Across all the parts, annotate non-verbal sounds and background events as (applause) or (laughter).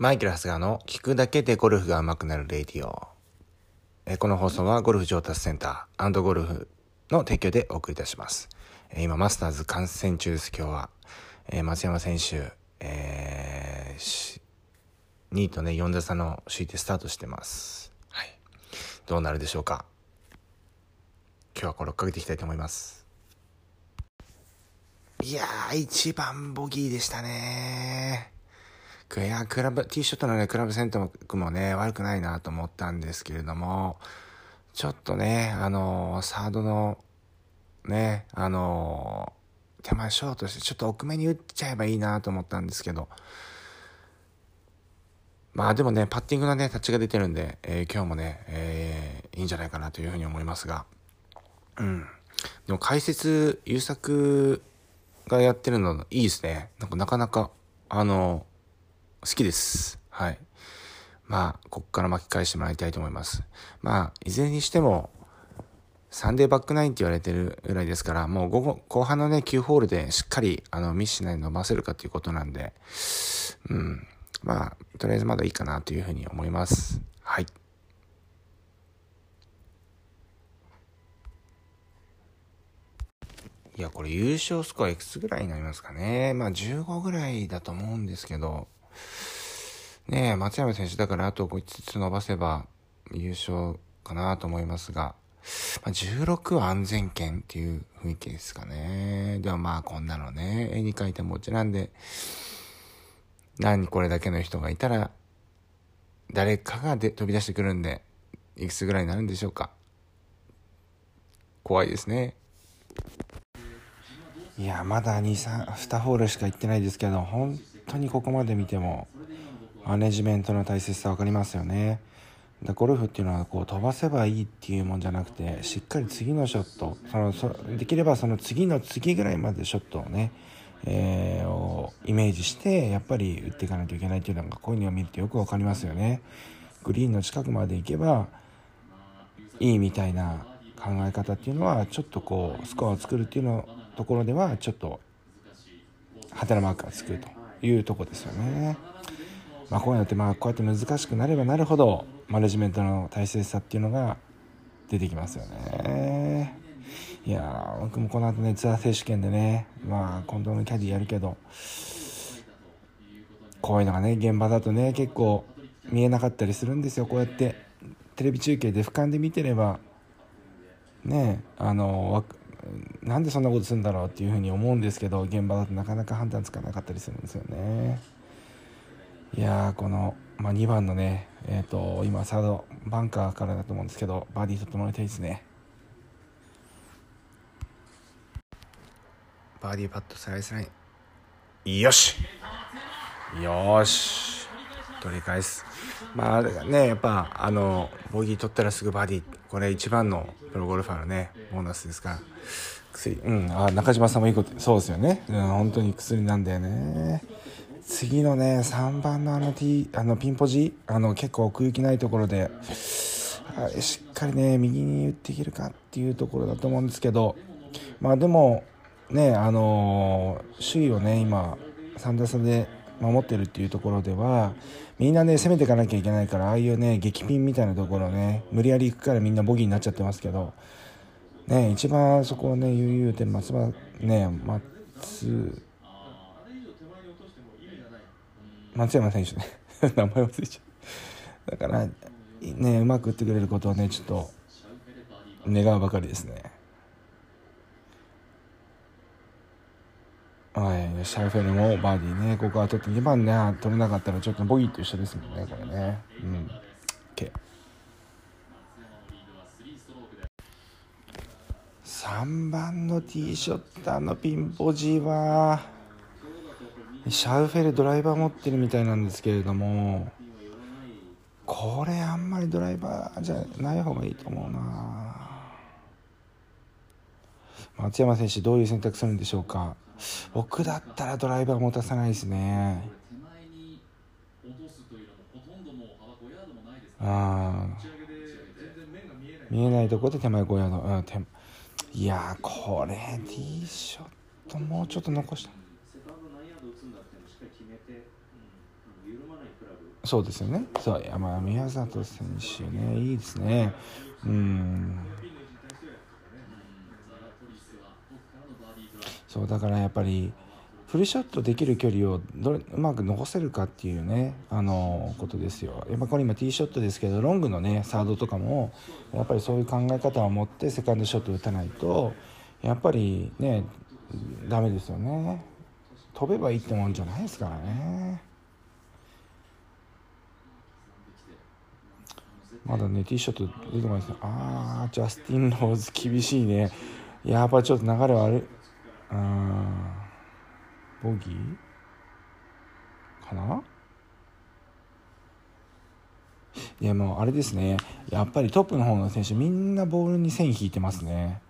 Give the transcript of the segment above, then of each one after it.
マイケル・ハスガーの聞くだけでゴルフが上手くなるレディオ。えこの放送はゴルフ上達センターゴルフの提供でお送りいたします。え今、マスターズ観戦中です、今日は。え松山選手、えー2位とね、4打差の首位でスタートしてます。はい。どうなるでしょうか。今日はこれ追っかけていきたいと思います。いやー、一番ボギーでしたねいや、クラブ、ティーショットのね、クラブセントもね、悪くないなと思ったんですけれども、ちょっとね、あのーサードの、ね、あのー手前ショートして、ちょっと奥目に打っちゃえばいいなと思ったんですけど、まあでもね、パッティングのね、タッチが出てるんで、えー今日もね、えーいいんじゃないかなというふうに思いますが、うん。でも解説、優作がやってるのいいですね。なんかなかなか、あの、好きです。はい。まあ、ここから巻き返してもらいたいと思います。まあ、いずれにしても、サンデーバックナインって言われてるぐらいですから、もう午後、後半のね、9ホールでしっかり、あの、ミスしないで伸ばせるかということなんで、うん。まあ、とりあえずまだいいかなというふうに思います。はい。いや、これ優勝スコアいくつぐらいになりますかね。まあ15ぐらいだと思うんですけど、ねえ、松山選手だからあと5つ伸ばせば優勝かなと思いますが、まあ、16は安全圏っていう雰囲気ですかね。でもまあこんなのね、絵に描いた餅なんで、何これだけの人がいたら、誰かがで飛び出してくるんで、いくつぐらいになるんでしょうか。怖いですね。いやまだ2、3、2ホールしか行ってないですけど本当にここまで見てもマネジメントの大切さ分かりますよねでゴルフっていうのはこう飛ばせばいいっていうもんじゃなくてしっかり次のショットそのそできればその次の次ぐらいまでショットをね、えーをイメージしてやっぱり打っていかないといけないっていうのがこういうのを見るとよく分かりますよねグリーンの近くまで行けばいいみたいな考え方っていうのはちょっとこうスコアを作るっていうのところではちょっとハテナマークがつくというとこですよね。まあこういうのってまあこうやって難しくなればなるほどマネジメントの大切さっていうのが出てきますよね。いや僕もこの後ねツアー選手権でねまあ今度のキャディやるけどこういうのがね現場だとね結構見えなかったりするんですよこうやってテレビ中継で俯瞰で見てればねあのなんでそんなことするんだろうっていうふうに思うんですけど現場だとなかなか判断つかなかったりするんですよねいやこの、まあ、2番のねえっ、と今サードバンカーからだと思うんですけどバーディー取ってもらいたいですね。バーディーパットスライスラインよし。よし。取り返す。まあねやっぱあのボギー取ったらすぐバーディ。ーこれ一番のプロゴルファーのねボーナスですから。薬うん。あ中島さんもいいことそうですよね、うん、本当に薬なんだよね。次のね3番のあのティあのピンポジあの結構奥行きないところでしっかりね右に打っていけるかっていうところだと思うんですけどまあでもねあの首位をね今3打差で守ってるっていうところではみんなね攻めていかなきゃいけないからああいうね激ピンみたいなところね無理やり行くからみんなボギーになっちゃってますけどね一番そこをね悠々で松葉ね松松山選手ね (laughs) 名前忘れちゃうだからねうまく打ってくれることをねちょっと願うばかりですねはい、シャルフェルもバーディーね、ここは取って2番ね、取れなかったらちょっとボギーと一緒ですもんね、これね。うん。OK。3番のティーショット、あのピンポジは、シャウフェルドライバー持ってるみたいなんですけれども、これあんまりドライバーじゃない方がいいと思うな。松山選手どういう選択するんでしょうか。僕だったらドライバー持たさないですね。あ見えないところで手前5ヤード、うん、手いやこれティーショットもうちょっと残した。そうですよね。そう山宮里選手ねいいですね。うん。そうだからやっぱりフルショットできる距離をどれうまく残せるかっていうねあのことですよ。やっぱこれ今ティーショットですけどロングのねサードとかもやっぱりそういう考え方を持ってセカンドショット打たないとやっぱりねダメですよね。飛べばいいってもんじゃないですからね。まだねティーショット出てこないですね。ああジャスティン・ローズ厳しいね。やっぱちょっと流れ悪い。うんボギー？かな？いやもうあれですね。やっぱりトップの方の選手みんなボールに線引いてますね。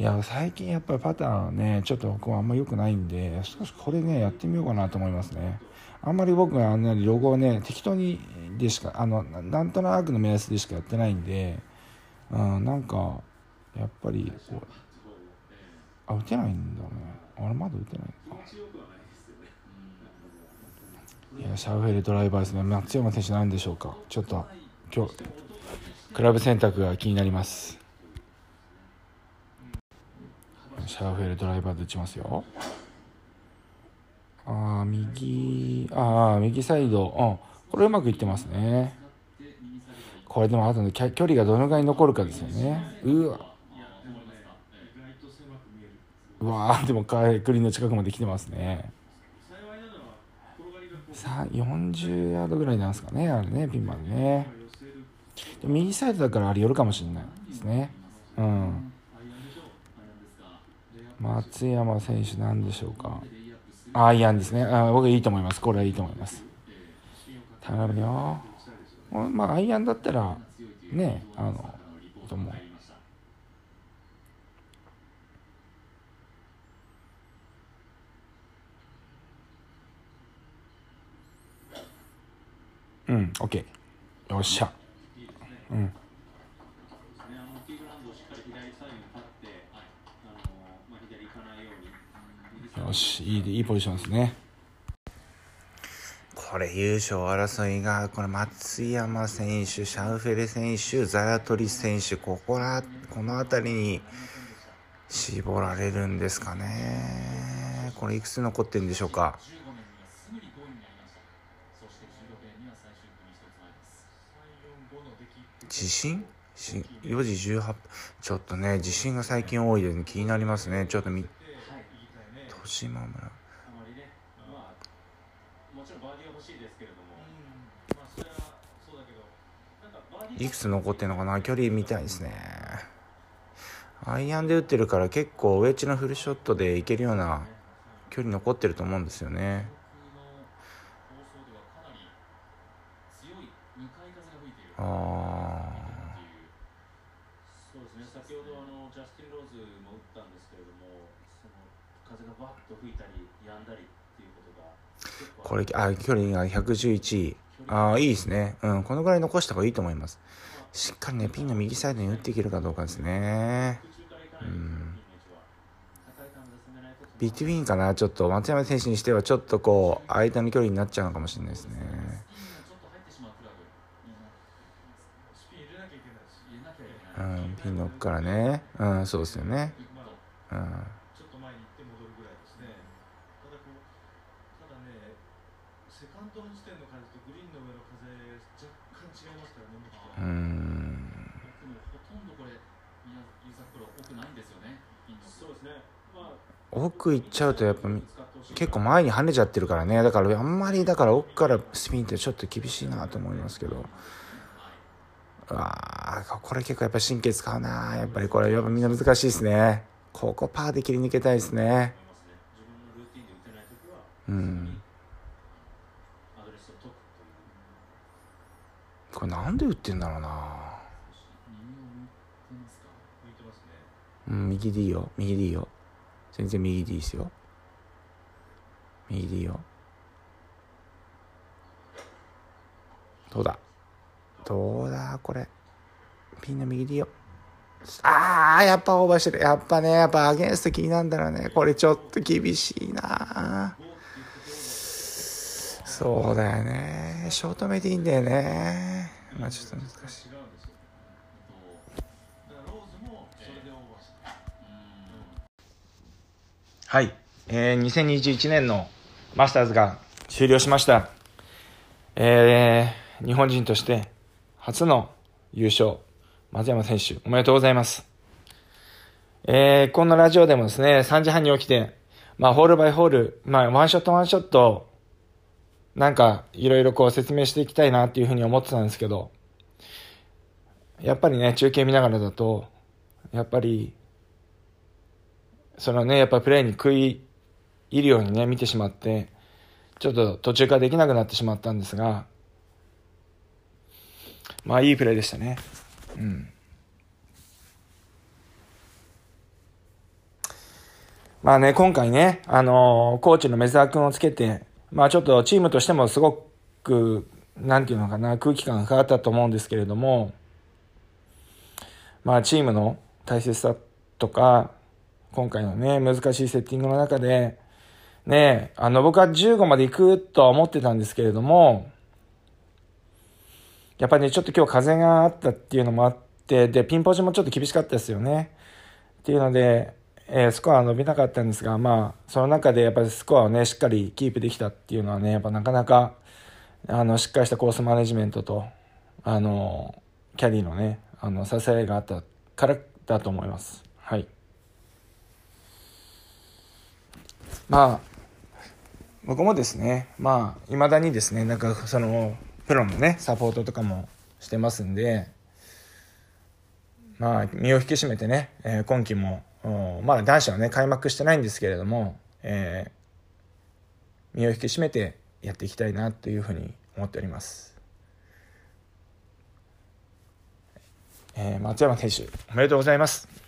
いや最近やっぱりパターンねちょっと僕はあんま良くないんで少しこれねやってみようかなと思いますね。あんまり僕はあんなにロゴをね適当にでしかあのなんとなくの目安でしかやってないんで、うん、なんかやっぱりこうあ打てないんだね。あれまだ打てないか。いやシャウフェルドライバーですね松山選手なんでしょうか。ちょっと今日クラブ選択が気になります。シャウフェルドライバーで打ちますよ。ああ右ああ右サイド。うん。これうまくいってますね。これでもあとの距離がどのぐらい残るかですよね。うわ。うわでもグリーンの近くまで来てますね。さあ40ヤードぐらいなんですかねあれねピンまでね。で右サイドだからあれ寄るかもしれないですね。うん。松山選手なんでしょうかアイアンですねあ僕いいと思いますこれはいいと思います頼むよまあアイアンだったらねあのと思ううん、オッケー。よっしゃ。うん。よし、いい、いいポジションですね。これ優勝争いが、これ松山選手、シャウフェレ選手、ザヤトリ選手、ここら、この辺りに絞られるんですかね。これいくつ残ってるんでしょうか。地震4時18ちょっとね地震が最近多いで、ね、気になりますねちょっとみ豊島村いくつ残ってんのかな距離みたいですね。アイアンで打ってるから結構ウェッジのフルショットでいけるような距離残ってると思うんですよね。ああそうですね。先ほどあのジャスティン・ローズも打ったんですけれどもその風がバッと吹いたり止んだりっていうことがこれあ距離が111ああいいですね。うんこのぐらい残した方がいいと思います。しっかりねピンの右サイドに打っていけるかどうかですね。うん。ビトゥインかなちょっと。松山選手にしてはちょっとこう間の距離になっちゃうのかもしれないですね。うん、ピンの奥からね、うん、そうですよね。うん。ちょっと前に行って戻るぐらいですね。ただこう、ただね、セカンドの時点の風とグリーンの上の風、若干違いますからね、うん。でもほとんどこれ、ユーザープロ、奥ないんですよね、そうですね。まあ、奥行っちゃうとやっぱ結構前に跳ねちゃってるからねだからあんまりだから奥からスピンってちょっと厳しいなと思いますけどああ、これ結構やっぱ神経使うなやっぱりこれやっぱみんな難しいですね。ここパーで切り抜けたいですね。うん。これなんで打ってんだろうなうん、右でいいよ。右でいいよ。全然右でいいですよ。右でいいよ。どうだ？どうだ？これ。ピンの右でいいよ。ああ、やっぱオーバーしてる。やっぱね、やっぱアゲンスト気になんだろうね。これちょっと厳しいなそうだよねショート目でいいんだよねまあちょっと難しいはい、えー、2021年のマスターズが終了しました。えー、日本人として初の優勝、松山選手、おめでとうございます。えー、このラジオでもですね、3時半に起きて、まあ、ホールバイホール、まあ、ワンショットワンショット、なんか、いろいろこう説明していきたいなっていうふうに思ってたんですけど、やっぱりね、中継見ながらだと、やっぱり、そのね、やっぱプレーに食い入るようにね、見てしまって、ちょっと途中からできなくなってしまったんですが、まあいいプレーでしたね。うん。まあね、今回ね、あのー、コーチの目沢君をつけて、まあちょっとチームとしてもすごく、なんていうのかな、空気感が変わったと思うんですけれども、まあチームの大切さとか、今回のね、難しいセッティングの中で、ね、あの、僕は15まで行くとは思ってたんですけれども、やっぱりね、ちょっと今日風があったっていうのもあって、で、ピンポジもちょっと厳しかったですよね。っていうので、えー、スコアは伸びなかったんですが、まあ、その中でやっぱりスコアをね、しっかりキープできたっていうのはね、やっぱなかなか、あの、しっかりしたコースマネジメントと、あの、キャディのね、あの、支えがあったからだと思います。はい。まあ、僕もですね、まあ、未だにですね、なんかその、プロのね、サポートとかもしてますんで、まあ、身を引き締めてね、えー、今季も、まだ男子はね、開幕してないんですけれども、えー、身を引き締めてやっていきたいなというふうに思っております。えー、松山選手、おめでとうございます。